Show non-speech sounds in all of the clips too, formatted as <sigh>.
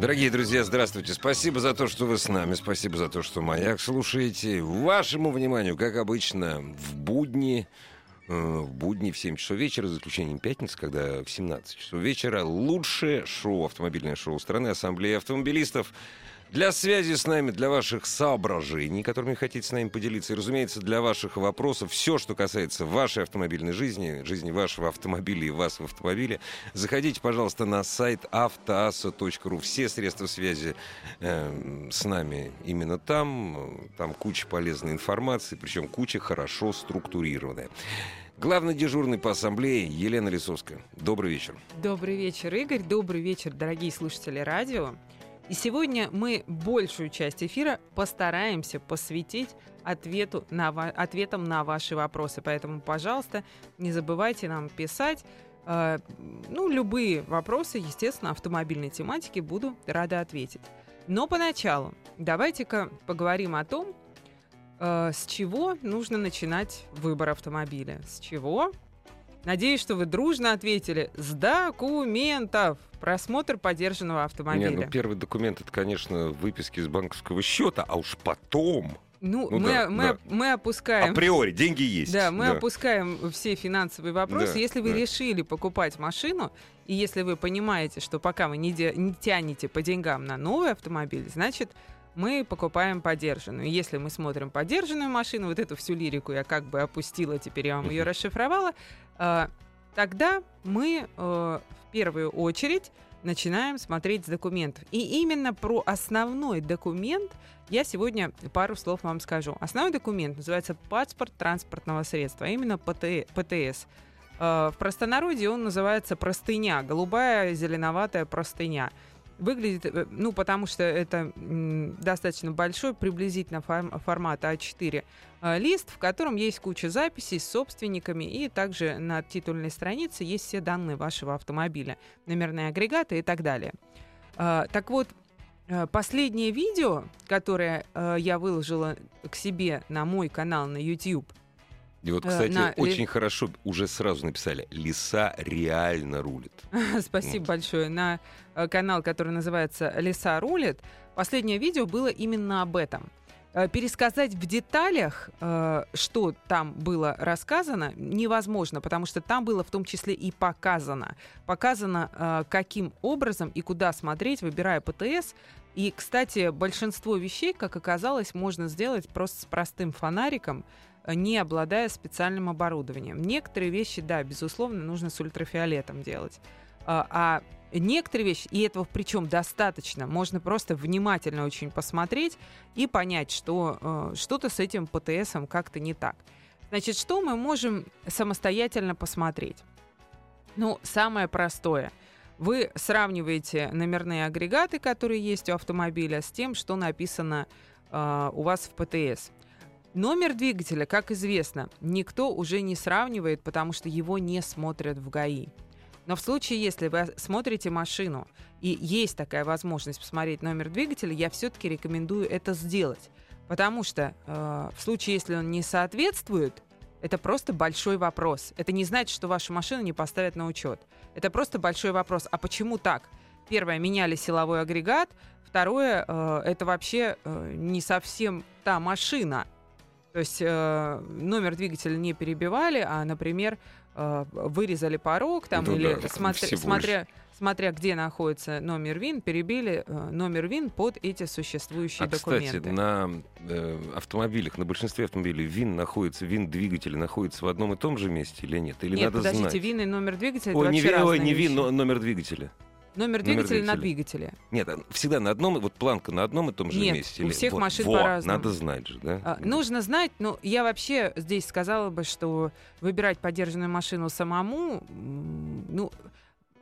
Дорогие друзья, здравствуйте. Спасибо за то, что вы с нами. Спасибо за то, что «Маяк» слушаете. Вашему вниманию, как обычно, в будни, э, в будни в 7 часов вечера, за исключением пятницы, когда в 17 часов вечера, лучшее шоу, автомобильное шоу страны, Ассамблея автомобилистов. Для связи с нами, для ваших соображений, которыми хотите с нами поделиться, и, разумеется, для ваших вопросов, все, что касается вашей автомобильной жизни, жизни вашего автомобиля и вас в автомобиле, заходите, пожалуйста, на сайт автоаса.ру. Все средства связи э, с нами именно там. Там куча полезной информации, причем куча хорошо структурированная. Главный дежурный по ассамблее Елена Лисовская. Добрый вечер. Добрый вечер, Игорь. Добрый вечер, дорогие слушатели радио. И сегодня мы большую часть эфира постараемся посвятить ответу на, ответам на ваши вопросы. Поэтому, пожалуйста, не забывайте нам писать. Э, ну, любые вопросы, естественно, автомобильной тематики буду рада ответить. Но поначалу давайте-ка поговорим о том, э, с чего нужно начинать выбор автомобиля. С чего? Надеюсь, что вы дружно ответили с документов. Просмотр подержанного автомобиля. Не, ну первый документ это, конечно, выписки из банковского счета, а уж потом. Ну, ну мы, да, мы, да. мы опускаем... Априори, деньги есть. Да, мы да. опускаем все финансовые вопросы. Да, если вы да. решили покупать машину, и если вы понимаете, что пока вы не, де... не тянете по деньгам на новый автомобиль, значит, мы покупаем подержанную. Если мы смотрим подержанную машину, вот эту всю лирику я как бы опустила, теперь я вам ее расшифровала, э, тогда мы э, в первую очередь начинаем смотреть с документов. И именно про основной документ я сегодня пару слов вам скажу. Основной документ называется паспорт транспортного средства, а именно ПТС. Э, в простонародье он называется простыня, голубая зеленоватая простыня. Выглядит, э, ну, потому что это достаточно большой, приблизительно формат А4 э, лист, в котором есть куча записей с собственниками, и также на титульной странице есть все данные вашего автомобиля, номерные агрегаты и так далее. Э, так вот, последнее видео, которое я выложила к себе на мой канал на YouTube, и вот, кстати, на... очень хорошо уже сразу написали, лиса реально рулит. <laughs> Спасибо вот. большое. На э, канал, который называется «Лиса рулит», последнее видео было именно об этом. Э, пересказать в деталях, э, что там было рассказано, невозможно, потому что там было в том числе и показано. Показано, каким образом и куда смотреть, выбирая ПТС. И, кстати, большинство вещей, как оказалось, можно сделать просто с простым фонариком, не обладая специальным оборудованием. Некоторые вещи, да, безусловно, нужно с ультрафиолетом делать. А, а некоторые вещи, и этого причем достаточно, можно просто внимательно очень посмотреть и понять, что э, что-то с этим ПТСом как-то не так. Значит, что мы можем самостоятельно посмотреть? Ну, самое простое. Вы сравниваете номерные агрегаты, которые есть у автомобиля, с тем, что написано э, у вас в ПТС. Номер двигателя, как известно, никто уже не сравнивает, потому что его не смотрят в ГАИ. Но в случае, если вы смотрите машину и есть такая возможность посмотреть номер двигателя, я все-таки рекомендую это сделать. Потому что э, в случае, если он не соответствует, это просто большой вопрос. Это не значит, что вашу машину не поставят на учет. Это просто большой вопрос. А почему так? Первое, меняли силовой агрегат. Второе, э, это вообще э, не совсем та машина. То есть э, номер двигателя не перебивали, а, например, э, вырезали порог там ну, или да, смотря, смотря, смотря где находится номер ВИН, перебили э, номер ВИН под эти существующие а, документы. Кстати, на э, автомобилях, на большинстве автомобилей ВИН находится, ВИН двигателя находится в одном и том же месте или нет? Или нет, надо подождите, знать? ВИН и номер двигателя Ой, это не, вообще ой, не. ВИН, но номер двигателя. Номер двигателя, на двигателе. Нет, всегда на одном, вот планка на одном и том же Нет, месте. у всех вот, машин вот, по-разному. Надо знать же, да? А, нужно знать, но я вообще здесь сказала бы, что выбирать подержанную машину самому, ну,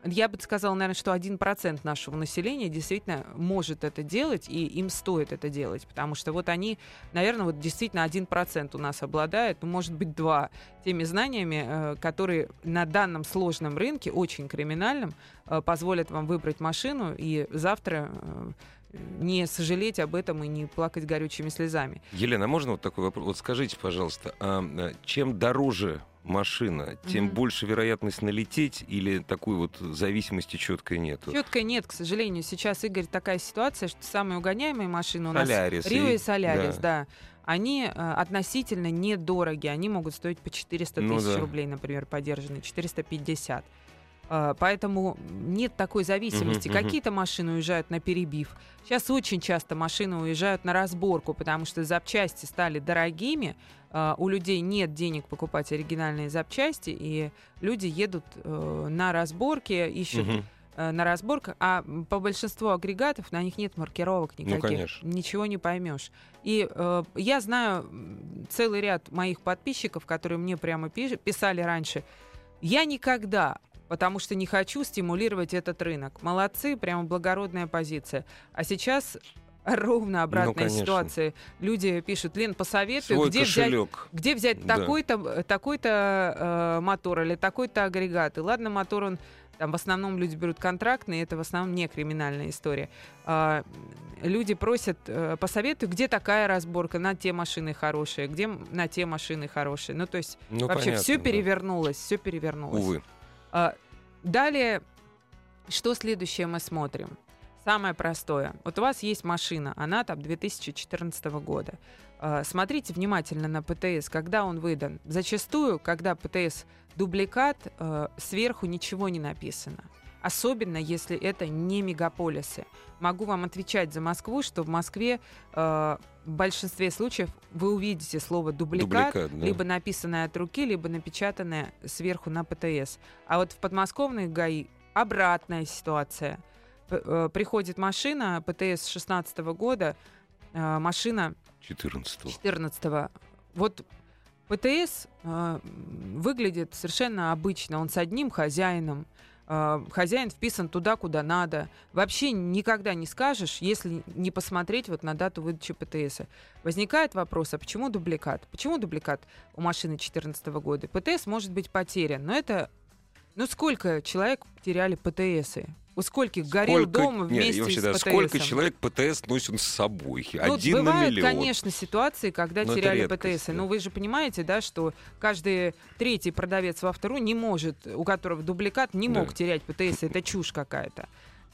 я бы сказала, наверное, что 1% нашего населения действительно может это делать, и им стоит это делать, потому что вот они, наверное, вот действительно 1% у нас обладает, ну, может быть, 2 теми знаниями, э, которые на данном сложном рынке, очень криминальном, э, позволят вам выбрать машину и завтра э, не сожалеть об этом и не плакать горючими слезами. Елена, а можно вот такой вопрос? Вот скажите, пожалуйста, а чем дороже машина, тем mm-hmm. больше вероятность налететь или такой вот зависимости четкой нет? Четкой нет, к сожалению. Сейчас, Игорь, такая ситуация, что самые угоняемые машины у нас Солярис Рио и Солярис, да. да они э, относительно недороги. Они могут стоить по 400 ну, тысяч да. рублей, например, подержанные, 450. Э, поэтому нет такой зависимости. Uh-huh, uh-huh. Какие-то машины уезжают на перебив. Сейчас очень часто машины уезжают на разборку, потому что запчасти стали дорогими. Uh, у людей нет денег покупать оригинальные запчасти, и люди едут uh, на разборки, ищут угу. uh, на разборках, а по большинству агрегатов на них нет маркировок ну, никаких. Ну, Ничего не поймешь. И uh, я знаю целый ряд моих подписчиков, которые мне прямо писали раньше. Я никогда потому что не хочу стимулировать этот рынок. Молодцы, прямо благородная позиция. А сейчас ровно обратная ну, ситуация. Люди пишут, Лен, посоветуй, где взять, где взять да. такой-то такой э, мотор или такой-то агрегат. И ладно, мотор он там в основном люди берут контрактные, это в основном не криминальная история. А, люди просят, э, посоветуй, где такая разборка, на те машины хорошие, где на те машины хорошие. Ну, то есть ну, вообще все да. перевернулось, все перевернулось. Увы. А, далее, что следующее мы смотрим? Самое простое. Вот у вас есть машина, она там 2014 года. А, смотрите внимательно на ПТС, когда он выдан. Зачастую, когда ПТС дубликат, а, сверху ничего не написано. Особенно, если это не мегаполисы. Могу вам отвечать за Москву, что в Москве э, в большинстве случаев вы увидите слово дубликат, дубликат да. либо написанное от руки, либо напечатанное сверху на ПТС. А вот в подмосковных ГАИ обратная ситуация – Э, приходит машина ПТС 16 года, э, машина 14 14 Вот ПТС э, выглядит совершенно обычно. Он с одним хозяином. Хозяин вписан туда, куда надо. Вообще никогда не скажешь, если не посмотреть вот на дату выдачи ПТС. Возникает вопрос, а почему дубликат? Почему дубликат у машины 2014 года? ПТС может быть потерян, но это... Ну сколько человек теряли ПТСы? У скольких горел сколько, дом вместе нет, вообще, с да, ПТС? Сколько человек ПТС носит с собой? Ну, Один бывают, на миллион. конечно, ситуации, когда Но теряли ПТС. Да. Но вы же понимаете, да, что каждый третий продавец в автору не может, у которого дубликат, не мог да. терять ПТС. Это чушь какая-то.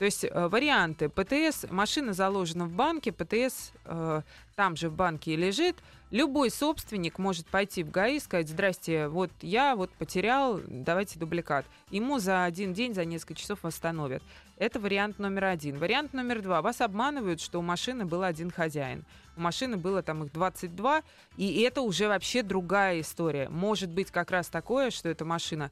То есть э, варианты. ПТС, машина заложена в банке, ПТС э, там же в банке и лежит. Любой собственник может пойти в ГАИ и сказать, здрасте, вот я вот потерял, давайте дубликат. Ему за один день, за несколько часов восстановят. Это вариант номер один. Вариант номер два. Вас обманывают, что у машины был один хозяин. У машины было там их 22, и это уже вообще другая история. Может быть как раз такое, что эта машина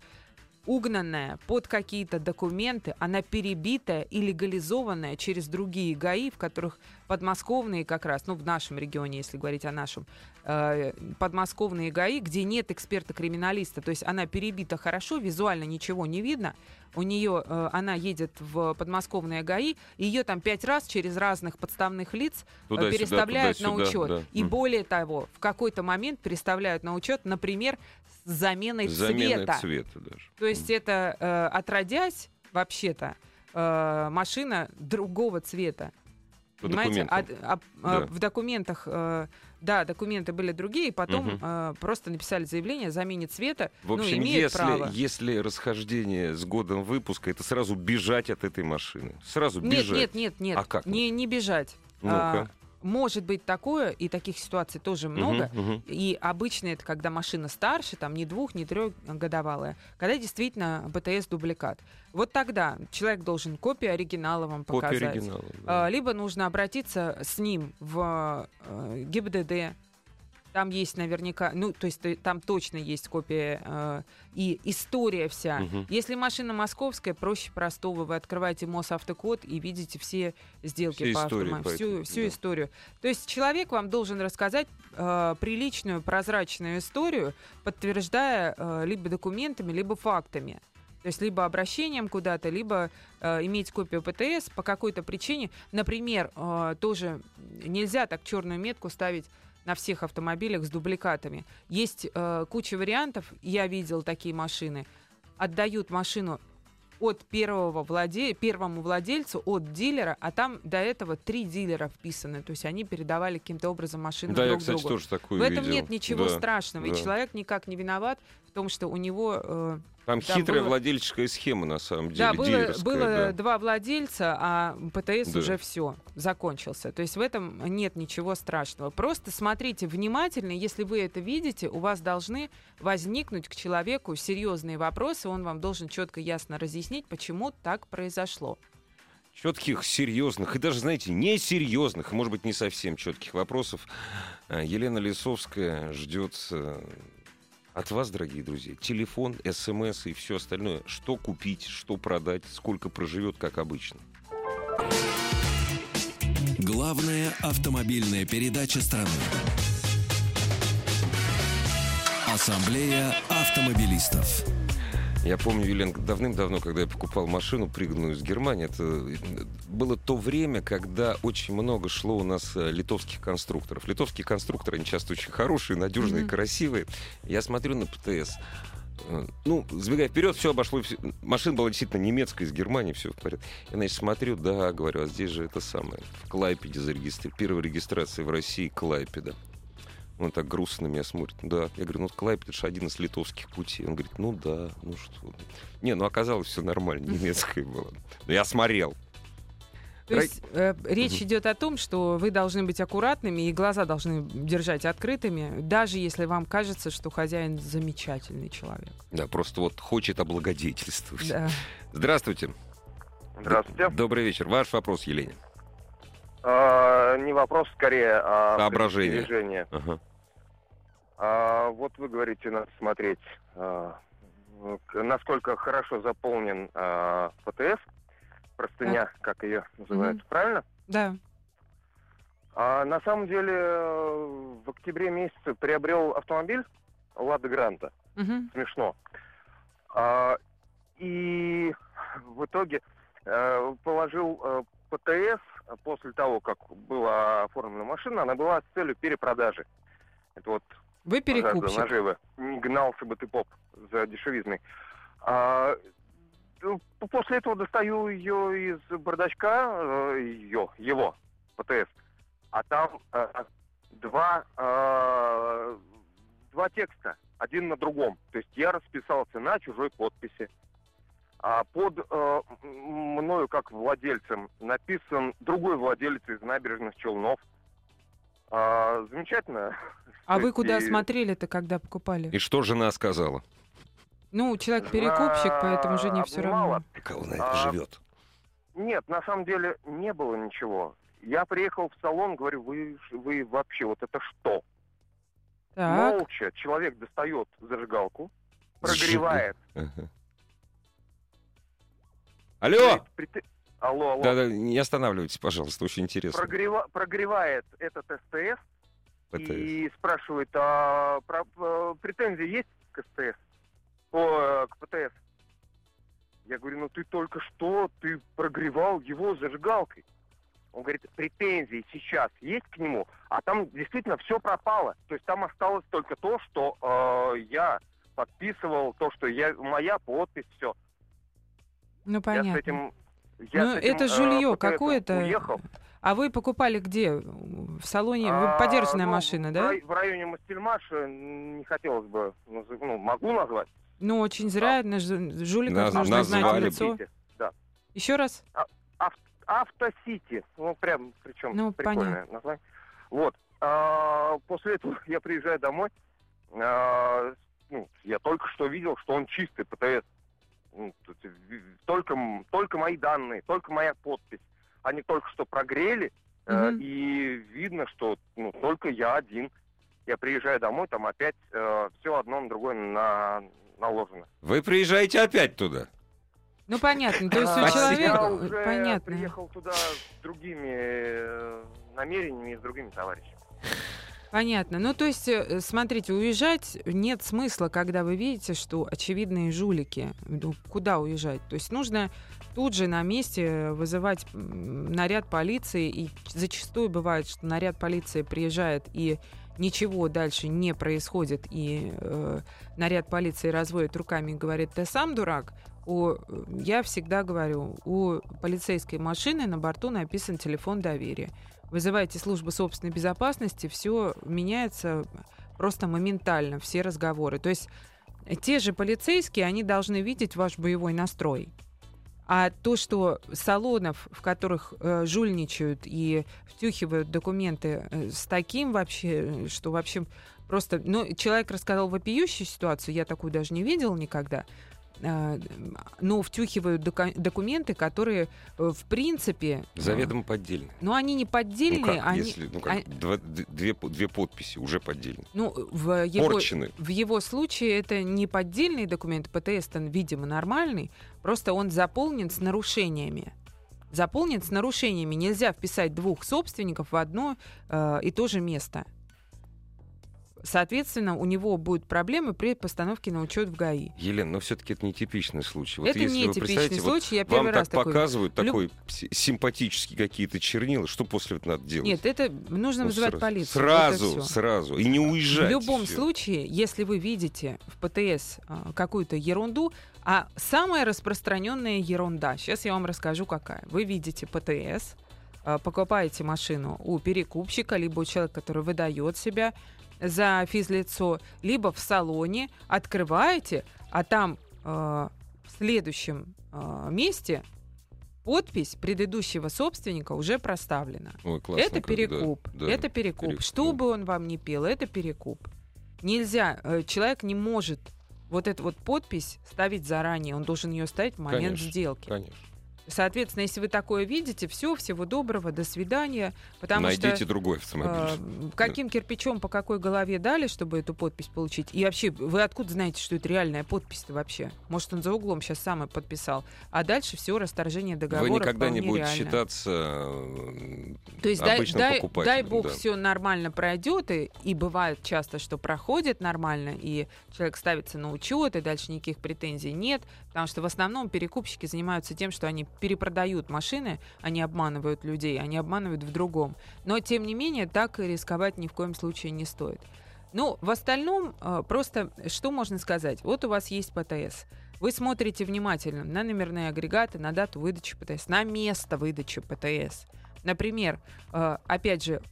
угнанная под какие-то документы, она перебитая и легализованная через другие ГАИ, в которых подмосковные как раз, ну, в нашем регионе, если говорить о нашем, э, подмосковные ГАИ, где нет эксперта-криминалиста, то есть она перебита хорошо, визуально ничего не видно, у нее, э, она едет в подмосковные ГАИ, ее там пять раз через разных подставных лиц э, туда, переставляют сюда, туда, на учет. Да. И более того, в какой-то момент переставляют на учет, например, с заменой, заменой цвета. цвета даже. То есть это, э, отродясь, вообще-то, э, машина другого цвета. По Понимаете, а, а, а, да. в документах, э, да, документы были другие, потом угу. э, просто написали заявление о замене цвета. В общем, ну, если, право. если расхождение с годом выпуска, это сразу бежать от этой машины. Сразу бежать. Нет, нет, нет, нет. А как? Не, не бежать. Ну-ка. А, может быть такое, и таких ситуаций тоже много. Uh-huh, uh-huh. И обычно это когда машина старше, там не двух, не трехгодовалая, когда действительно БТС дубликат. Вот тогда человек должен копию оригинала вам показать. Копию оригинала, да. Либо нужно обратиться с ним в э, ГИБДД, там есть наверняка, ну, то есть там точно есть копия э, и история вся. Угу. Если машина московская, проще простого. Вы открываете Мосавтокод и видите все сделки все по автомобилю. Всю, всю да. историю. То есть человек вам должен рассказать э, приличную, прозрачную историю, подтверждая э, либо документами, либо фактами. То есть либо обращением куда-то, либо э, иметь копию ПТС по какой-то причине. Например, э, тоже нельзя так черную метку ставить на всех автомобилях с дубликатами. Есть э, куча вариантов. Я видел такие машины. Отдают машину от первого владе... первому владельцу, от дилера, а там до этого три дилера вписаны. То есть они передавали каким-то образом машину Да, я, друг кстати, другу. тоже такую В этом видел. нет ничего Да, страшного. И да. человек никак не виноват в том, что у него... э, Там хитрая было- владельческая схема, на самом деле, да, было, было да. два владельца, а ПТС Да. уже все закончился. То есть в этом нет ничего страшного. Просто смотрите внимательно, если вы это видите, у вас должны возникнуть к человеку серьезные вопросы, он вам должен четко, ясно разъяснить, почему так произошло. Четких, серьезных и даже, знаете, несерьезных, может быть, не совсем четких вопросов э, Елена Лисовская ждет э, от вас, дорогие друзья. Телефон, смс и все остальное. Что купить, что продать, сколько проживет, как обычно. Главная автомобильная передача страны. Ассамблея автомобилистов. Я помню, Елена, давным-давно, когда я покупал машину, пригнанную из Германии, это э, было то время, когда очень много шло у нас э, литовских конструкторов. Литовские конструкторы, они часто очень хорошие, надежные, Мгм. красивые. Я смотрю на ПТС. Э, Ну, забегая вперед, все обошло. всё- Машина была действительно немецкая, из Германии, все в порядке. Я, значит, смотрю, да, говорю, а здесь же это самое. В Клайпеде зарегистрировали. Первая регистрация в России Клайпеда. Он так грустно на меня смотрит. Да. Я говорю, ну, Клайпед, это же один из литовских путей. Он говорит, ну да, ну что. вы». Не, ну оказалось все нормально, <laughs> немецкое было. Но я смотрел. То Рай- есть э, речь Мгм. идет о том, что вы должны быть аккуратными и глаза должны держать открытыми, даже если вам кажется, что хозяин замечательный человек. Да, просто вот хочет облагодетельствовать. Да. Здравствуйте. Здравствуйте. Добрый вечер. Ваш вопрос, Елене. А, не вопрос, скорее, а Соображение. Ага. А, вот вы говорите, надо смотреть, а, насколько хорошо заполнен а, ПТС, простыня, как ее называют, Мгм. правильно? Да. А, на самом деле, в октябре месяце приобрел автомобиль Лада Гранта. Мгм. Смешно. А, и в итоге э, положил э, ПТС после того, как была оформлена машина, она была с целью перепродажи. Это вот Вы перекупщик. Пожалуйста, наживы. Не гнался бы ты, поп, за дешевизной. А, ну, после этого достаю ее из бардачка, э, ее, его, ПТС. А там э, два, э, два текста, один на другом. То есть я расписался на чужой подписи. А под э, мною, как владельцем, написан другой владелец из набережных Челнов. А, замечательно. А вы куда И- смотрели-то, когда покупали? И что жена сказала? Ну, человек перекупщик, поэтому жене все равно. Как она это А, живет? Нет, на самом деле не было ничего. Я приехал в салон, говорю, вы, вы вообще, вот это что? Так. Молча человек достает зажигалку, прогревает. Ага. Алло! говорит, «Прите- Алло, алло. Да-да, не останавливайтесь, пожалуйста, очень интересно. Прогрева- Прогревает этот СТС ПТС. и спрашивает, а про- э, претензии есть к СТС? О, э, к ПТС? Я говорю, ну ты только что, ты прогревал его зажигалкой. Он говорит, претензии сейчас есть к нему, а там действительно все пропало. То есть там осталось только то, что э, я подписывал, то, что я, моя подпись, все. Ну, Я понятно. с этим... я Ну, с этим, это э, жулье ПТСом какое-то. Уехал. А вы покупали где? В салоне? Вы А, подержанная ну, машина, в да? рай- В районе Мастельмаша не хотелось бы, ну, могу назвать. Ну, очень зря. жу- Жуликов Наз- нужно знать назвали. лицо. Автосити, Да. Еще раз? Автосити. Ну, прям, причем Ну, прикольное название. Вот. А, после этого <laughs> я приезжаю домой. А, ну, я только что видел, что он чистый ПТС. Ну, только, только мои данные, только моя подпись. Они только что прогрели, э, Мгм. и видно, что ну, только я один. Я приезжаю домой, там опять все одно на другое на, наложено. Вы приезжаете опять туда? Ну, понятно. То есть у А, человека... Я э, уже Понятно. приехал туда с другими э, намерениями и с другими товарищами. Понятно. Ну, то есть, э, смотрите, уезжать нет смысла, когда вы видите, что очевидные жулики. Ну, куда уезжать? То есть нужно тут же на месте вызывать наряд полиции. И зачастую бывает, что наряд полиции приезжает и ничего дальше не происходит, и э, наряд полиции разводит руками и говорит, ты сам дурак, у, я всегда говорю, у полицейской машины на борту написан телефон доверия. Вызывайте службу собственной безопасности, все меняется просто моментально, все разговоры. То есть те же полицейские, они должны видеть ваш боевой настрой. А то, что салонов, в которых э, жульничают и втюхивают документы э, с таким вообще, что вообще просто... Ну, человек рассказал вопиющую ситуацию, я такую даже не видел никогда. А, но втюхивают дока- документы, которые, э, в принципе... э, Заведомо поддельные. Ну, они не Ну поддельные, как, они... если, ну как, а- два- две, две подписи уже поддельные. Ну, в его, Порчены. в его случае это не поддельный документ, ПТС, он, видимо, нормальный, просто он заполнен с нарушениями. Заполнен с нарушениями. Нельзя вписать двух собственников в одно э, и то же место. Соответственно, у него будут проблемы при постановке на учет в ГАИ. Елена, но все-таки это не типичный случай. Вот это если не вы типичный представляете, вот случай, я вам первый раз так такой. показывают Лю- такой си- симпатические какие-то чернила, что после этого надо делать? Нет, это нужно Ну, вызывать сразу- полицию. Сразу, сразу. И не уезжать. В любом всё. случае, если вы видите в ПТС а, какую-то ерунду, а самая распространенная ерунда, сейчас я вам расскажу какая. Вы видите ПТС, а, покупаете машину у перекупщика, либо у человека, который выдает себя за физлицо, либо в салоне, открываете, а там а, в следующем а, месте подпись предыдущего собственника уже проставлена. Ой, классно Это как, да, перекуп. да. это перекуп. перекуп, Что да. бы он вам ни пел, это перекуп. Нельзя, э, человек не может вот эту вот подпись ставить заранее. Он должен ее ставить в момент Конечно, сделки. Конечно. Соответственно, если вы такое видите, все, всего доброго, до свидания. Потому Найдите что другой автомобиль. э, каким кирпичом по какой голове дали, чтобы эту подпись получить? И вообще, вы откуда знаете, что это реальная подпись-то вообще? Может, он за углом сейчас сам и подписал. А дальше все расторжение договора Вы никогда не будете реально. считаться э, То есть дай, обычным дай, покупателем. дай бог да. все нормально пройдет, и, и бывает часто, что проходит нормально, и человек ставится на учет, и дальше никаких претензий нет, потому что в основном перекупщики занимаются тем, что они перепродают машины, они обманывают людей, они обманывают в другом. Но тем не менее так рисковать ни в коем случае не стоит. Ну, в остальном, э, просто что можно сказать? Вот у вас есть ПТС. Вы смотрите внимательно на номерные агрегаты, на дату выдачи ПТС, на место выдачи ПТС. Например, э, опять же,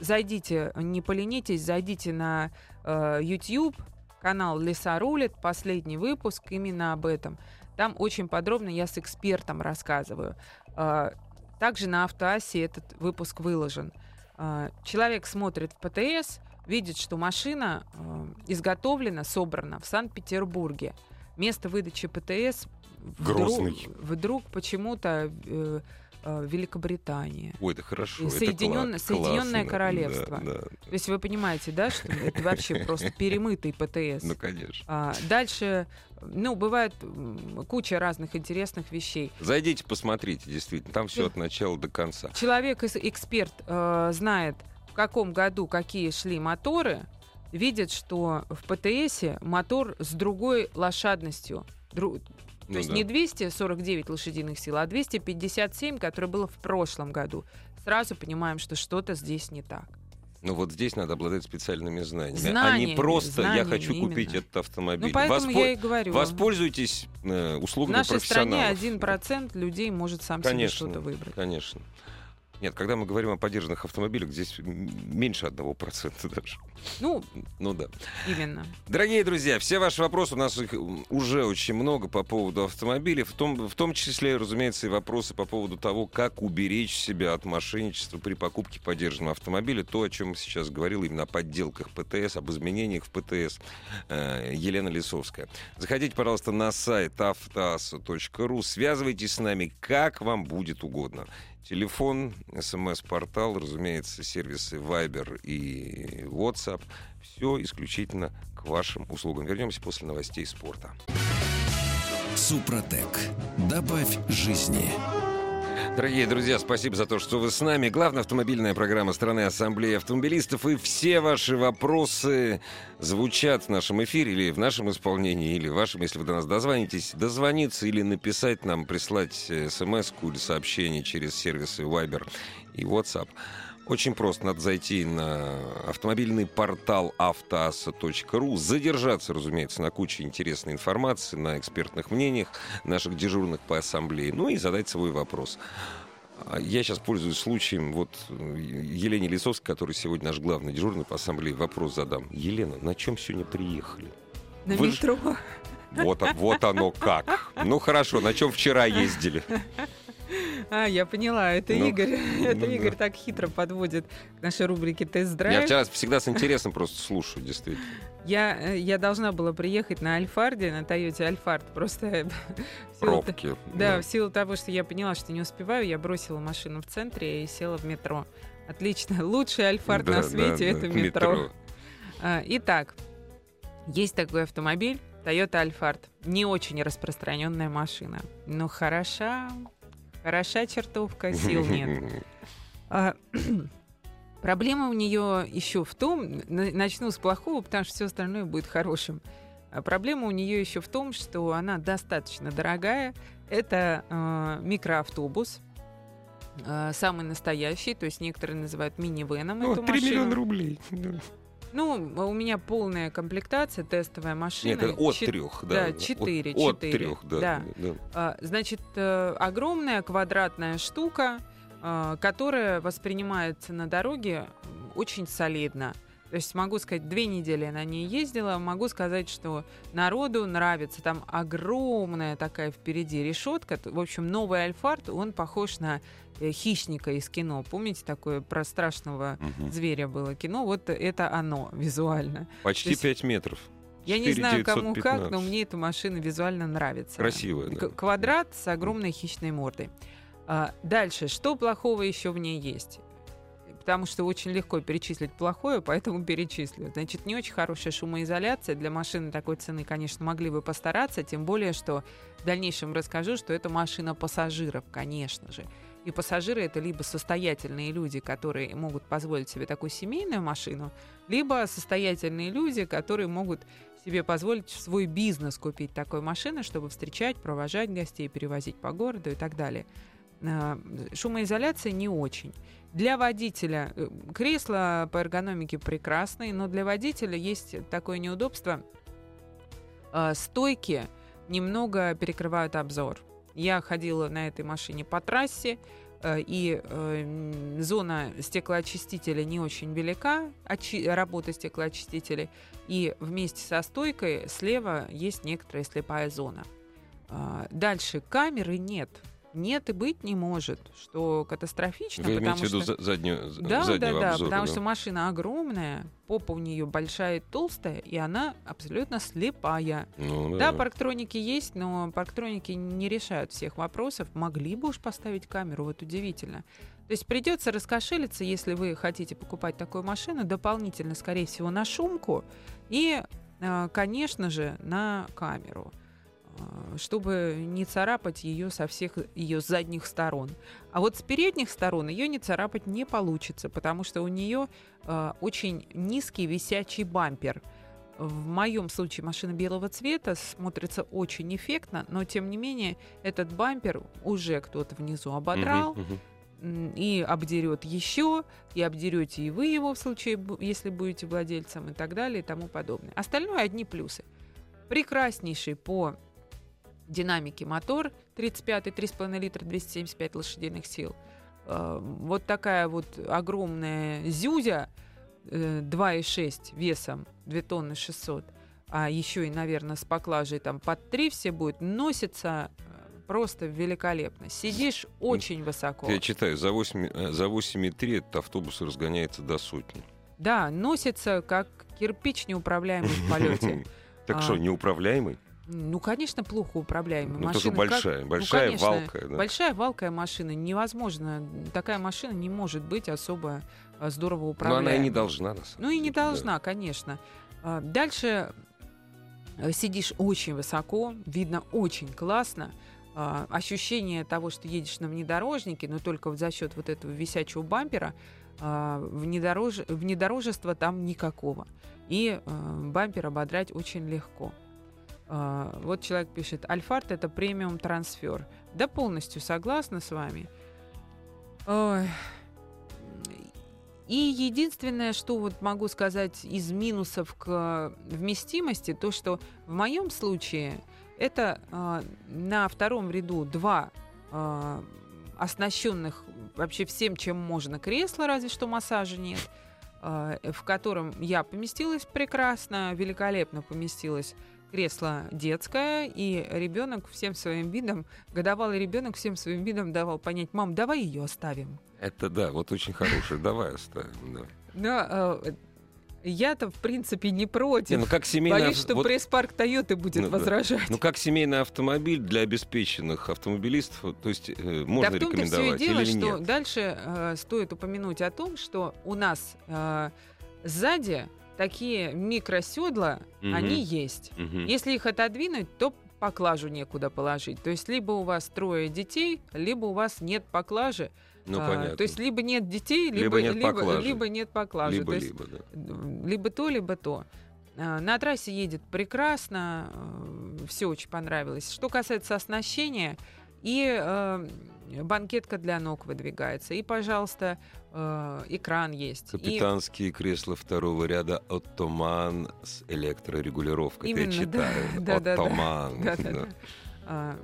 зайдите, не поленитесь, зайдите на э, YouTube, канал Леса рулит, последний выпуск именно об этом. Там очень подробно я с экспертом рассказываю. Э, Также на Автоасе этот выпуск выложен. Э, Человек смотрит в ПТС, видит, что машина э, изготовлена, собрана в Санкт-Петербурге. Место выдачи ПТС вдруг, Грозный. вдруг почему-то э, Великобритания. Ой, это хорошо. И это классно. Королевство. Да, да. То есть вы понимаете, да, что это вообще просто перемытый ПТС. Ну, конечно. А, дальше, ну, бывает куча разных интересных вещей. Зайдите, посмотрите, действительно. Там все от начала до конца. Человек, ис- эксперт, э, знает, в каком году какие шли моторы, видит, что в ПТСе мотор с другой лошадностью. То Ну есть да. не 249 лошадиных сил, а 257, которое было в прошлом году. Сразу понимаем, что что-то здесь не так. Ну вот здесь надо обладать специальными знаниями. а Знаниями, не просто я знаниями хочу именно. купить этот автомобиль. Ну, поэтому Воспо- я и говорю. Воспользуйтесь э, В услугами нашей стране профессионалов. 1% людей может сам Конечно, себе что-то выбрать. Конечно. Нет, когда мы говорим о поддержанных автомобилях, здесь меньше одного процента даже. Ну, Ну да. именно. Дорогие друзья, все ваши вопросы, у нас их уже очень много по поводу автомобилей, в том, в том числе, разумеется, и вопросы по поводу того, как уберечь себя от мошенничества при покупке поддержанного автомобиля. То, о чем сейчас говорил, именно о подделках ПТС, об изменениях в ПТС. Э, Елена Лисовская. Заходите, пожалуйста, на сайт автоаса.ру, связывайтесь с нами, как вам будет угодно. Телефон, смс-портал, разумеется, сервисы Viber и WhatsApp. Все исключительно к вашим услугам. Вернемся после новостей спорта. Супротек. Добавь жизни. Дорогие друзья, спасибо за то, что вы с нами. Главная автомобильная программа страны Ассамблеи автомобилистов. И все ваши вопросы звучат в нашем эфире или в нашем исполнении, или в вашем, если вы до нас дозвонитесь. Дозвониться или написать нам, прислать смс или сообщение через сервисы Viber и WhatsApp. Очень просто. Надо зайти на автомобильный портал автоаса.ру, задержаться, разумеется, на куче интересной информации, на экспертных мнениях наших дежурных по ассамблее, ну и задать свой вопрос. А Я сейчас пользуюсь случаем, вот Елене Лисовской, который сегодня наш главный дежурный по ассамблее, вопрос задам. Елена, на чем сегодня приехали? На Вы ж- метро. Вот, вот оно как. Ну хорошо, на чем вчера ездили? А, я поняла, это Ну, Игорь. <laughs> Это ну да. Игорь так хитро подводит к нашей рубрике Я «Тест-драйв». вчера всегда с интересом просто слушаю, действительно. Я, э, я должна была приехать на Альфарде, на Тойоте Альфард. Просто <laughs> силу т- Пробки. Да, в силу того, что я поняла, что не успеваю, я бросила машину в центре и села в метро. Отлично. <laughs> Лучший Альфард Да, на да, свете да, это метро. А, Итак, есть такой автомобиль Toyota Альфард. Не очень распространенная машина. Но хороша, хороша чертовка, <laughs> сил нет. А, <clears throat> Проблема у нее еще в том, на- начну с плохого, потому что все остальное будет хорошим. А Проблема у нее еще в том, что она достаточно дорогая. Это э, микроавтобус, э, самый настоящий, то есть некоторые называют минивеном Ну, эту 3 машину. миллиона рублей. Ну, у меня полная комплектация, тестовая машина. Нет, от Чет- трех, да. да, четыре, От, от четыре, трех, да. да. да. А, Значит, э, огромная квадратная штука, а, которая воспринимается на дороге очень солидно. То есть могу сказать, две недели я на ней ездила, могу сказать, что народу нравится. Там огромная такая впереди решетка. В общем, новый Альфард, он похож на э, хищника из кино. Помните, такое про страшного Мгм. зверя было кино? Вот это оно визуально. Почти есть 5 метров. Я не знаю, кому как, 4915. но мне эта машина визуально нравится. Красивая, да. Квадрат с огромной хищной мордой. А, дальше, что плохого еще в ней есть? Потому что очень легко перечислить плохое, поэтому перечислю. Значит, не очень хорошая шумоизоляция. Для машины такой цены, конечно, могли бы постараться. Тем более, что в дальнейшем расскажу, что это машина пассажиров, конечно же. И пассажиры это либо состоятельные люди, которые могут позволить себе такую семейную машину, либо состоятельные люди, которые могут себе позволить в свой бизнес купить такой машины, чтобы встречать, провожать гостей, перевозить по городу и так далее. А, Шумоизоляция не очень. Для водителя э, кресла по эргономике прекрасные, но для водителя есть такое неудобство. А, Стойки немного перекрывают обзор. Я ходила на этой машине по трассе, э, и э, зона стеклоочистителя не очень велика, работа стеклоочистителей, и вместе со стойкой слева есть некоторая слепая зона. А, Дальше камеры нет. Нет и быть не может, что катастрофично, Вы потому имеете в виду что... за- заднюю, Да, заднего да, да, обзора, потому да? что машина огромная, попа у нее большая и толстая, и она абсолютно слепая. Ну, Да, парктроники есть, но парктроники не решают всех вопросов. Могли бы уж поставить камеру, вот удивительно. То есть придется раскошелиться, если вы хотите покупать такую машину, дополнительно, скорее всего, на шумку и, э, конечно же, на камеру чтобы не царапать ее со всех ее задних сторон. А вот с передних сторон ее не царапать не получится, потому что у нее э, очень низкий висячий бампер. В моем случае машина белого цвета смотрится очень эффектно, но тем не менее этот бампер уже кто-то внизу ободрал и обдерет еще, и обдерете и вы его в случае, если будете владельцем и так далее и тому подобное. Остальное одни плюсы. Прекраснейший по динамике мотор 35 3,5 литра 275 лошадиных сил. Э, Вот такая вот огромная зюзя э, 2,6 весом 2 тонны 600, а еще и, наверное, с поклажей там под 3 все будет, носится э, просто великолепно. Сидишь очень высоко. Я читаю, за 8, э, за 8,3 этот автобус разгоняется до сотни. Да, носится как кирпич неуправляемый в полете. <laughs> Так А. что, неуправляемый? Ну, конечно, плохо управляемый. Ну, Машина как- большая, ну, большая конечно, валкая. да. Большая валкая машина. Невозможно. Такая машина не может быть особо а, здорово Но управляемой. она и не должна, на самом Ну и не деле, да. должна, конечно. А, Дальше э, сидишь очень высоко, видно очень классно. а, ощущение того, что едешь на внедорожнике, но только вот за счет вот этого висячего бампера, внедорож... внедорожества там никакого. И а, бампер ободрать очень легко. А, вот человек пишет, Альфард это премиум трансфер. Да полностью согласна с вами. Ой. И единственное, что вот могу сказать из минусов к вместимости, то что в моем случае это э, на втором ряду два э, оснащенных вообще всем, чем можно кресла, разве что массажа нет, э, в котором я поместилась прекрасно, великолепно поместилась кресло детское, и ребенок всем своим видом, годовалый ребенок всем своим видом давал понять, мам, давай ее оставим. Это да, вот очень хорошее, давай оставим. Да. Да, э, я-то, в принципе, не против. Не, ну как семейный Боюсь, что вот... пресс-парк Тойоты будет ну, возражать. Да. Ну как семейный автомобиль для обеспеченных автомобилистов, то есть э, можно да, рекомендовать в том-то все и дело, или что нет? дальше э, стоит упомянуть о том, что у нас э, сзади такие микроседла, угу. они есть. Угу. Если их отодвинуть, то поклажу некуда положить. То есть либо у вас трое детей, либо у вас нет поклажи. Ну, а, понятно. То есть либо нет детей, либо, либо, нет, либо, поклажи. либо нет поклажи. Либо, то есть, либо, да. либо то, либо то. А, на трассе едет прекрасно, э, все очень понравилось. Что касается оснащения, и э, банкетка для ног выдвигается. И, пожалуйста, э, экран есть. Капитанские и... кресла второго ряда «Оттоман» с электрорегулировкой. Именно, я читаю. <laughs> Да, «Оттоман». <laughs> Да, да, да. А,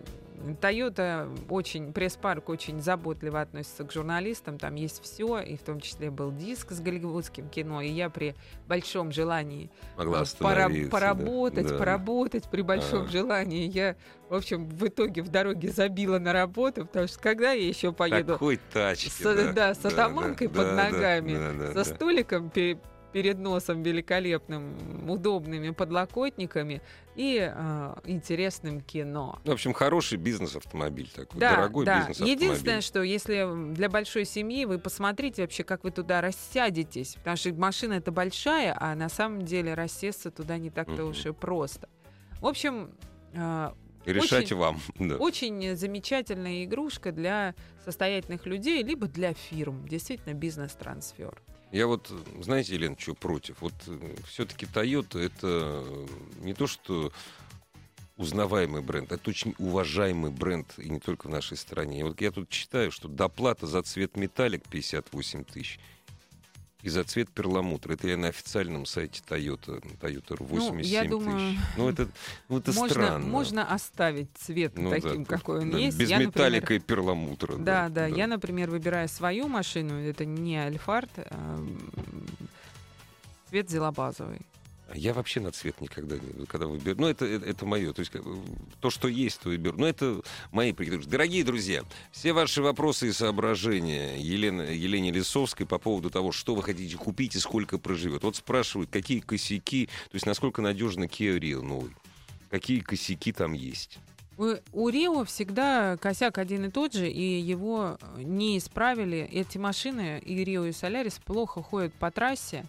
Toyota очень, пресс-парк очень заботливо относится к журналистам. Там есть все, и в том числе был диск с голливудским кино. И я при большом желании Могла пора, поработать, да. поработать при большом а. желании. Я, в общем, в итоге в дороге забила на работу, потому что когда я еще поеду... Такой тачки, с, да, да, с атаманкой да, под да, ногами, да, да, со да. столиком перед носом великолепным, удобными подлокотниками и э, интересным кино. В общем, хороший бизнес-автомобиль такой, да, дорогой да. бизнес-автомобиль. Единственное, что если для большой семьи, вы посмотрите вообще, как вы туда рассядетесь, потому что машина это большая, а на самом деле рассесться туда не так-то угу. уж и просто. В общем, э, Решайте очень, вам. <laughs> Да. Очень замечательная игрушка для состоятельных людей, либо для фирм. Действительно, бизнес-трансфер. Я вот, знаете, Елена, что против? Вот э, все-таки Toyota это не то, что узнаваемый бренд, это очень уважаемый бренд, и не только в нашей стране. И вот я тут читаю, что доплата за цвет металлик 58 тысяч и за цвет перламутра. Это я на официальном сайте Toyota, Toyota 87 ну, я думаю, тысяч. Ну, это, ну, это можно, странно. Можно оставить цвет ну, таким, да, какой он да, есть. Без я, металлика например, и перламутра. Да, да, да, Я, например, выбираю свою машину, это не Альфард, а цвет зелобазовый. А я вообще на цвет никогда не... Когда выберу... Ну, это, это, это мое. То есть то, что есть, то и беру. Но это мои прикидки. Дорогие друзья, все ваши вопросы и соображения Елены, Елене Лисовской по поводу того, что вы хотите купить и сколько проживет. Вот спрашивают, какие косяки, то есть насколько надежно Kia Rio новый. Какие косяки там есть? У Рио всегда косяк один и тот же, и его не исправили. Эти машины, и Рио, и Солярис, плохо ходят по трассе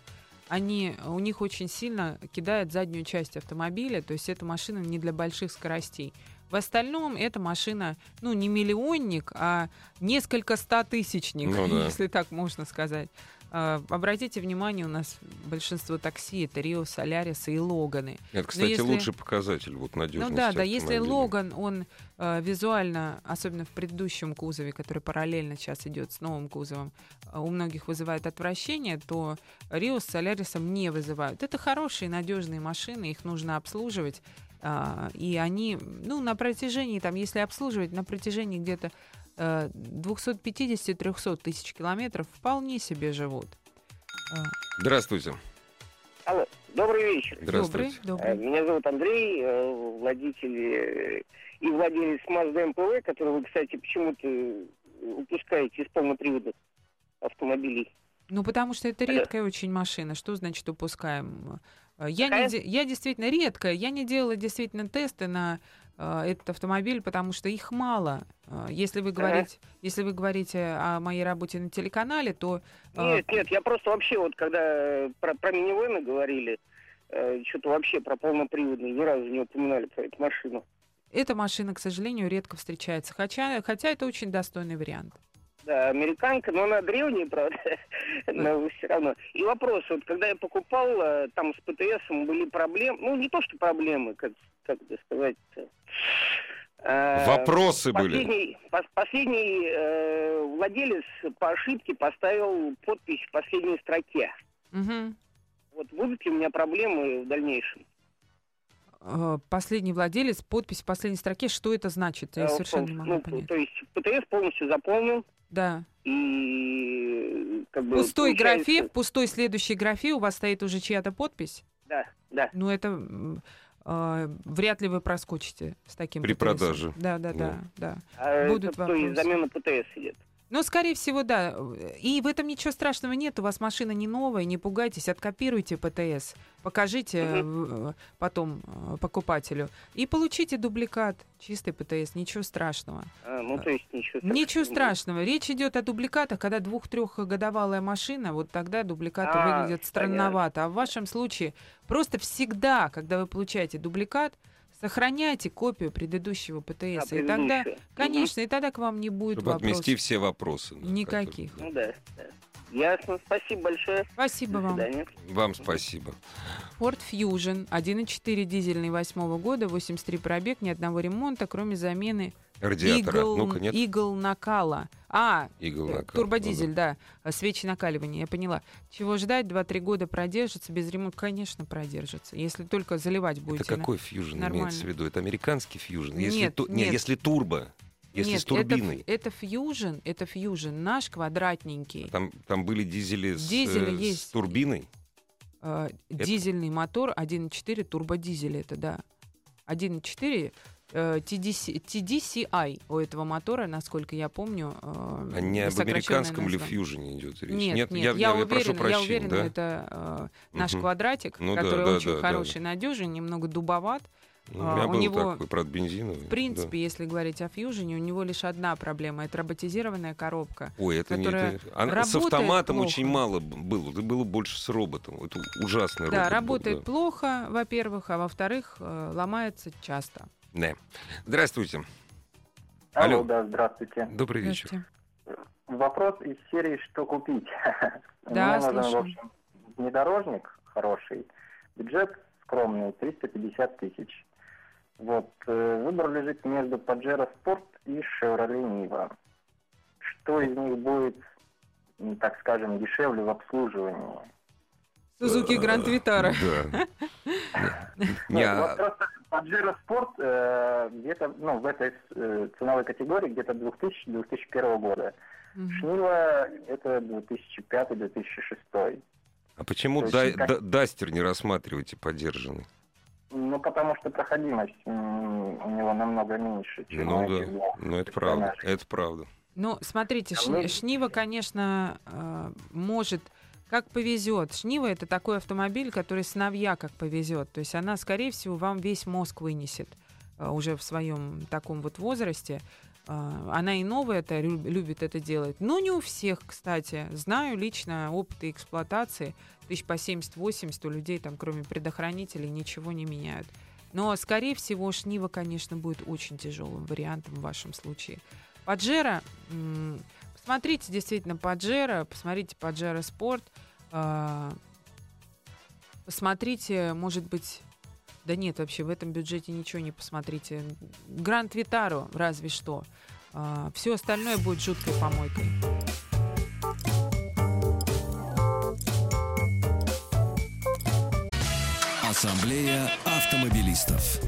они, у них очень сильно кидает заднюю часть автомобиля, то есть эта машина не для больших скоростей. В остальном эта машина, ну, не миллионник, а несколько ста тысячник, ну, <laughs> да. если так можно сказать. А, обратите внимание, у нас большинство такси это Рио, Солярисы и Логаны. Это, кстати, если... лучший показатель вот надежности. Ну да, да, если Логан, он э, визуально, особенно в предыдущем кузове, который параллельно сейчас идет с новым кузовом, э, у многих вызывает отвращение, то Рио с Солярисом не вызывают. Это хорошие, надежные машины, их нужно обслуживать. Э, и они, ну, на протяжении, там, если обслуживать, на протяжении где-то 250-300 тысяч километров вполне себе живут. А. Здравствуйте. Алло, добрый вечер. Здравствуйте. Добрый, добрый. Меня зовут Андрей, э, владитель э, и владелец Mazda MPV, который вы, кстати, почему-то упускаете из полноприводных автомобилей. Ну, потому что это редкая очень машина. Что значит упускаем? Э, я, не, я действительно редкая. Я не делала действительно тесты на э, этот автомобиль, потому что их мало. Э, если вы говорите, ага. если вы говорите о моей работе на телеканале, то э... нет, нет, я просто вообще вот когда про, про минивены говорили, э, что-то вообще про полноприводный ни разу не упоминали про эту машину. эта машина, к сожалению, редко встречается. Хотя, хотя это очень достойный вариант. Да, американка, но она древняя, правда, <laughs> но все равно. И вопрос, вот когда я покупал, э, там с ПТС были проблемы, ну не то, что проблемы, как, как это сказать э, Вопросы были. Последний, пос- последний э, владелец по ошибке поставил подпись в последней строке. Мгм. Вот будут ли у меня проблемы в дальнейшем? Э, Последний владелец, подпись в последней строке. Что это значит? Я Э, совершенно не ну, могу понять. То есть ПТС полностью заполнил, Да. и как бы... пустой получается- графе, в пустой следующей графе у вас стоит уже чья-то подпись? Да, да. Ну, это э, вряд ли вы проскочите с таким При ПТСом. продаже. Да, да, Ну. да, да. А Будут это, то есть вопросы. замена ПТС идет. Ну, скорее всего, да. И в этом ничего страшного нет. У вас машина не новая, не пугайтесь, откопируйте ПТС, покажите э, потом э, покупателю и получите дубликат чистый ПТС. Ничего страшного. А, ну, то есть ничего Ничего страшного. страшного. Речь идет о дубликатах, когда двух-трехгодовалая машина, вот тогда дубликаты А, выглядят понятно. странновато. А в вашем случае просто всегда, когда вы получаете дубликат, сохраняйте копию предыдущего А, ПТС. и тогда, конечно, и тогда к вам не будет Чтобы вопросов. отмести все вопросы. да, Никаких. Ну да, да. Ясно. Спасибо большое. Спасибо До вам. свидания. которые- Вам спасибо. Ford Fusion 1.4 дизельный 8 года, 83 пробег, ни одного ремонта, кроме замены Радиатора. игл, Ну-ка, нет. игл накала. А, Игл э, накал. турбодизель, да, э, свечи накаливания, я поняла. Чего ждать? 2-3 года продержится без ремонта? Конечно, продержится. Если только заливать Это будете. на- какой фьюжн нормально. имеется в виду? Это американский фьюжн? Если, Нет, ту- не, нет. если турбо, если Нет, с турбиной. Это, это Fusion, это Fusion, наш квадратненький. Там, там были дизели с, Дизели э, с есть. турбиной. Э, дизельный мотор 1.4 турбодизель это, да. 1.4 э, TDC, TDCI у этого мотора, насколько я помню. э, А не об американском ли фьюжне идет речь? Нет, нет, я, я, я уверена, прошу прощения, я уверена, да? это э, наш Мгм. квадратик, Ну да, который да, очень да, да, хороший, надежный, немного дубоват. Ну, а, у меня у был него, такой, правда, бензиновый. В принципе, если говорить о фьюжене, у него лишь одда проблема. Это роботизированная коробка. Ой, это не... это- она с автоматом плохо. очень мало было. Это было больше с роботом. Это ужасный Да, робот. был, работает да. плохо, во-первых, а во-вторых, э, ломается часто. Да. Здравствуйте. Алло, Алло. да, здравствуйте. Добрый вечер. Здравствуйте. Вопрос из серии «Что купить?». <laughs> Да, Мне нужен, в общем, внедорожник хороший, бюджет скромный, 350 тысяч. Вот, э, выбор лежит между Pajero Sport и Chevrolet Niva. Что из них будет, так скажем, дешевле в обслуживании? Сузуки Гранд Витара. Да. <laughs> Просто Pajero Sport э, где-то, ну, в этой э, ценовой категории где-то 2000-2001 года. Мгм. Шнива это 2005-2006. а почему Дастер не рассматриваете поддержанный? Ну, потому что проходимость у него намного меньше, чем Ну у да, ну это правда, это правда. Ну, смотрите, А Шнива, конечно, э, может, как повезет. Шнива это такой автомобиль, который сыновья как повезет. То есть она, скорее всего, вам весь мозг вынесет э, уже в своем таком вот возрасте. Э, Она и новая это лю- любит это делать. Но не у всех, кстати. Знаю лично опыты эксплуатации. Тысяч по 70-80 у людей там, кроме предохранителей, ничего не меняют. Но, скорее всего, Шнива, конечно, будет очень тяжелым вариантом в вашем случае. Паджеро, м, посмотрите действительно Паджеро, посмотрите Паджеро Спорт, а, посмотрите, может быть, да нет, вообще в этом бюджете ничего не посмотрите. Гранд Витаро разве что. все остальное будет жуткой помойкой. Ассамблея автомобилистов.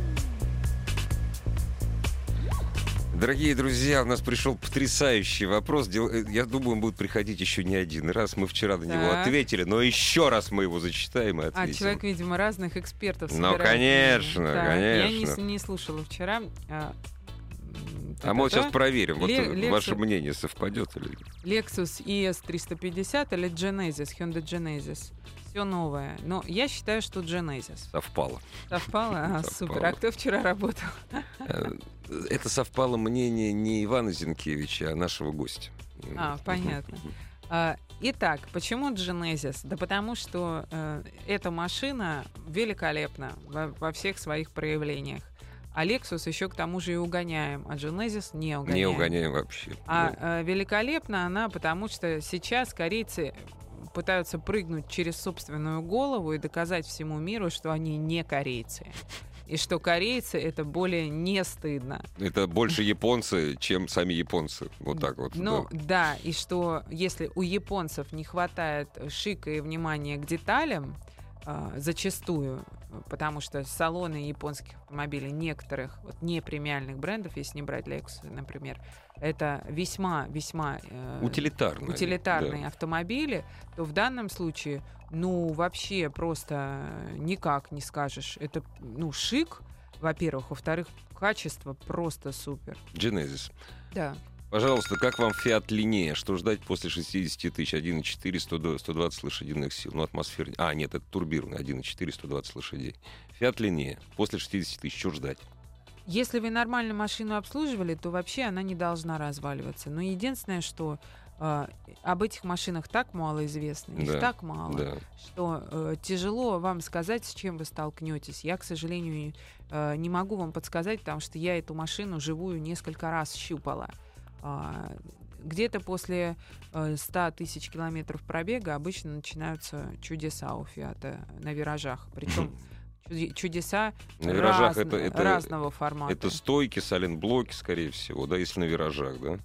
Дорогие друзья, у нас пришел потрясающий вопрос. Э, Я думаю, он будет приходить еще не один раз. Мы вчера на него Так. ответили, но еще раз мы его зачитаем и А, ответим. человек, видимо, разных экспертов Ну, собирает конечно, мнение. Так, Я не, конечно. не слушала вчера. А, А мы вот сейчас проверим, вот э, Лексу- ваше мнение совпадет или Lexus ES350 или Genesis, Hyundai Genesis. Все новое. Но я считаю, что Genesis. совпало. Совпало? А, Совпало. супер. А кто вчера работал? Э, Это совпало мнение не Ивана Зинкевича, а нашего гостя. А, понятно. А, Итак, почему Genesis? Да потому что э, эта машина великолепна во, во всех своих проявлениях. А Lexus еще к тому же и угоняем, а Genesis не угоняем. Не угоняем вообще. А Да. э, великолепна она, потому что сейчас корейцы пытаются прыгнуть через собственную голову и доказать всему миру, что они не корейцы. И что корейцы это более не стыдно. Это больше японцы, чем сами японцы. Вот так вот. Ну да. да, и что если у японцев не хватает шика и внимания к деталям, зачастую, потому что салоны японских автомобилей некоторых вот не премиальных брендов, если не брать Lexus, например, это весьма-весьма э, Утилитарные. утилитарные автомобили, то в данном случае, ну, вообще просто никак не скажешь. Это, ну, шик, во-первых. Во-вторых, качество просто супер. Да. Genesis. Да. Пожалуйста, как вам Fiat Linea? Что ждать после 60 тысяч? 1,4, 100 120 лошадиных сил. Ну, атмосферный. А, нет, это турбированный. 1,4, 120 лошадей. Fiat Linea. После 60 тысяч. Что ждать? Если вы нормально машину обслуживали, то вообще она не должна разваливаться. Но единственное, что э, об этих машинах так мало известно, их Да, так мало, Да. что э, тяжело вам сказать, с чем вы столкнетесь. Я, к сожалению, э, не могу вам подсказать, потому что я эту машину вживую несколько раз щупала. А, где-то после э, 100 тысяч километров пробега обычно начинаются чудеса у Фиата на виражах. <laughs> Причем чудеса На виражах разно- это, это, разного формата. это стойки, сайлентблоки, скорее всего, да, если на виражах, да?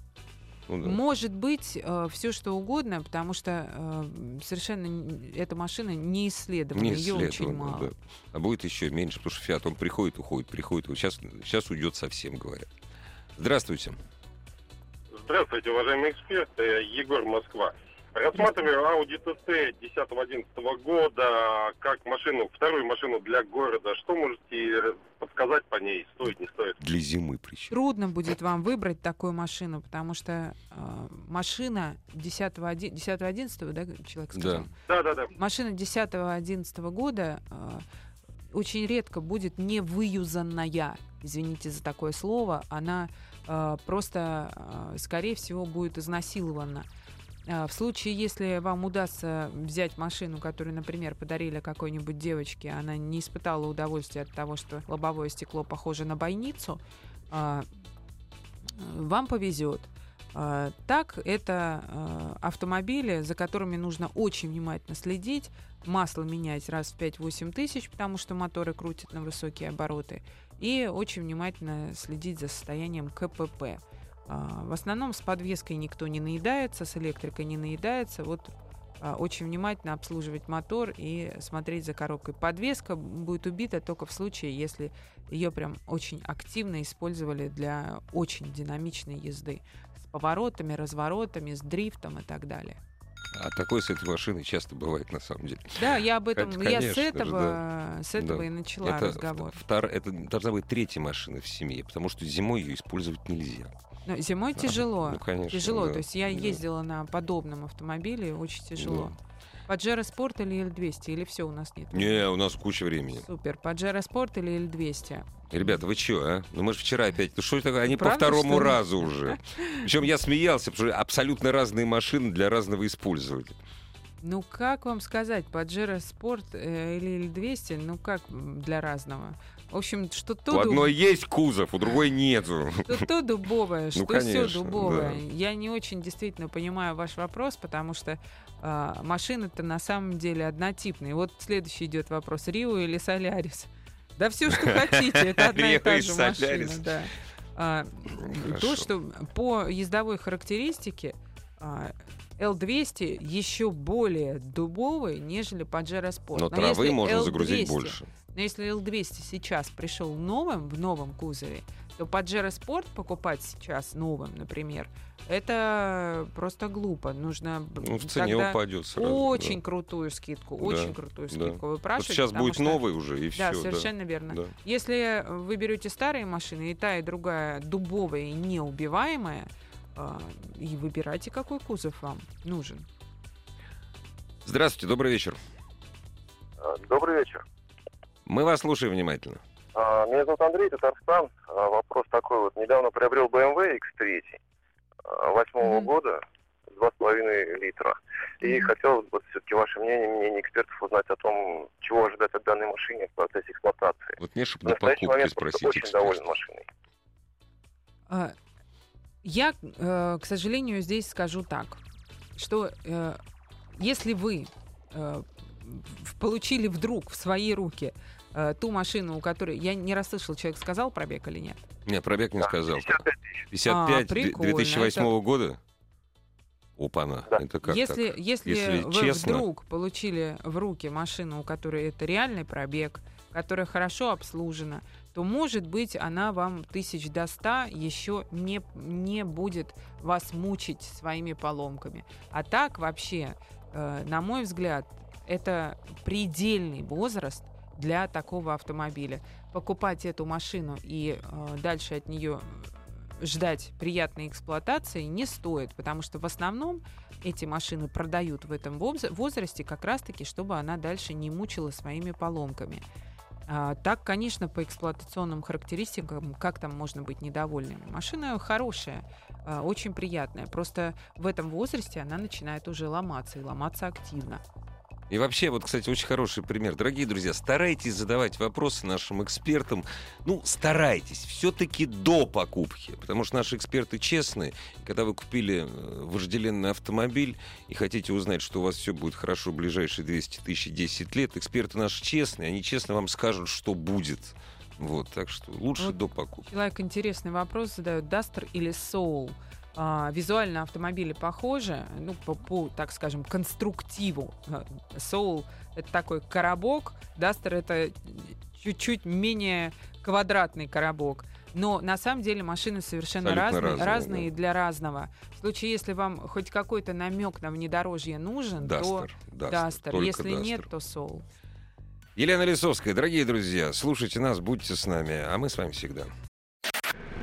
Ну, да. Может быть, все что угодно, потому что э, совершенно эта машина не исследована, Не ее очень мало. да. А будет еще меньше, потому что Фиат, он приходит, уходит, приходит. Вот сейчас, сейчас уйдет совсем, говорят. Здравствуйте. Здравствуйте, уважаемые эксперты. Егор, Москва. Рассматриваю Audi TT 10-11 года как машину, вторую машину для города. Что можете подсказать по ней? Стоит, не стоит? Для зимы причем. Трудно будет вам выбрать такую машину, потому что э, машина 10-11, 10-11, да, человек сказал? Да-да-да. Машина 10-11 года э, очень редко будет не выюзанная, извините за такое слово, она просто, э, скорее всего, будет изнасилована. Э, В случае, если вам удастся взять машину, которую, например, подарили какой-нибудь девочке, она не испытала удовольствия от того, что лобовое стекло похоже на бойницу, э, вам повезет. Так, это автомобили, за которыми нужно очень внимательно следить, масло менять раз в 5-8 тысяч, потому что моторы крутят на высокие обороты, и очень внимательно следить за состоянием КПП. А, В основном с подвеской никто не наедается, с электрикой не наедается. Вот а, очень внимательно обслуживать мотор и смотреть за коробкой. Подвеска будет убита только в случае, если ее прям очень активно использовали для очень динамичной езды с поворотами, разворотами, с дрифтом и так далее. А такое с этой машиной часто бывает, на самом деле. Да, я об этом, Это, я с этого, с этого Да. и начала это, разговор. втор- это должна быть третья машина в семье, потому что зимой ее использовать нельзя. Но зимой тяжело. Ну, конечно. Тяжело. да. То есть я Да. ездила на подобном автомобиле, очень тяжело. Паджеро Спорт или L200? Или все у нас нет? Не, у нас куча времени. Супер. Паджеро Спорт или L200? Ребята, вы чё, а? Ну мы же вчера опять... Ну что это? Они по Правда, второму что ли? разу <laughs> уже. Причем я смеялся, потому что абсолютно разные машины для разного использования. Ну, как вам сказать, Паджеро Спорт э, или L200, ну, как для разного? В общем, что то, У дуб- одной есть кузов, у другой нету. что то дубовое, что все Ну, конечно, дубовое. да. Я не очень действительно понимаю ваш вопрос, потому что а, машины-то на самом деле однотипные. Вот следующий идет вопрос. Рио или Солярис? Да все, что <laughs> хотите, это одна и та же машина. Да. А, то, что по ездовой характеристике а, L200 еще более дубовый, нежели Pajero Sport. Но травы если можно загрузить L200 больше. но если L200 сейчас пришел новым, в новом кузове, то Pajero Sport покупать сейчас новым, например, это просто глупо. Нужно Ну, в цене тогда упадет сразу. очень да. крутую скидку, Да, очень крутую да. скидку Вот сейчас будет что- новый уже, и Да, все. совершенно верно. Да. Если вы берете старые машины, и та, и другая дубовая и неубиваемая, а, и выбирайте, какой кузов вам нужен. Здравствуйте, добрый вечер. Добрый вечер. Мы вас слушаем внимательно. А, Меня зовут Андрей, Татарстан. А, Вопрос такой вот. Недавно приобрел BMW X3 а, восьмого Мгм. года, 2,5 литра. И хотелось бы все-таки ваше мнение, мнение экспертов узнать о том, чего ожидать от данной машины в процессе эксплуатации. Вот мне, чтобы на настоящий покупке момент просто спросить очень доволен эксперта. машиной. А, Я, э, к сожалению, здесь скажу так, что э, если вы э, получили вдруг в свои руки э, ту машину, у которой... Я не расслышал, человек сказал пробег или нет? Не, пробег не Да, сказал. 55 тысяч. 55 А, прикольно, 2008 года? Опа-на, Да. это как если, так? если, Если вы честно- вдруг получили в руки машину, у которой это реальный пробег, которая хорошо обслужена, то, может быть, она вам тысяч до ста еще не, не будет вас мучить своими поломками. А так вообще, э, на мой взгляд, это предельный возраст для такого автомобиля. Покупать эту машину и э, дальше от нее ждать приятной эксплуатации не стоит, потому что в основном эти машины продают в этом воз- возрасте как раз-таки, чтобы она дальше не мучила своими поломками. А, так, конечно, по эксплуатационным характеристикам, как там можно быть недовольными? Машина хорошая, а, очень приятная. Просто в этом возрасте она начинает уже ломаться и ломаться активно. И вообще, вот, кстати, очень хороший пример. Дорогие друзья, старайтесь задавать вопросы нашим экспертам. Ну, старайтесь, все-таки до покупки. Потому что наши эксперты честные. Когда вы купили э, вожделенный автомобиль и хотите узнать, что у вас все будет хорошо в ближайшие 200 тысяч и 10 лет, эксперты наши честные, они честно вам скажут, что будет. Вот, так что лучше Вот до покупки. Человек интересный вопрос задает. Duster или Soul? А, визуально автомобили похожи, ну, по, по, так скажем, конструктиву. Soul — это такой коробок, Duster — это чуть-чуть менее квадратный коробок. Но на самом деле машины совершенно Абсолютно разные, разные, разные для разного. В случае, если вам хоть какой-то намек на внедорожье нужен, Duster. то. Duster. только Если Duster. нет, то Soul. Елена Лисовская, дорогие друзья, слушайте нас, будьте с нами, а мы с вами всегда.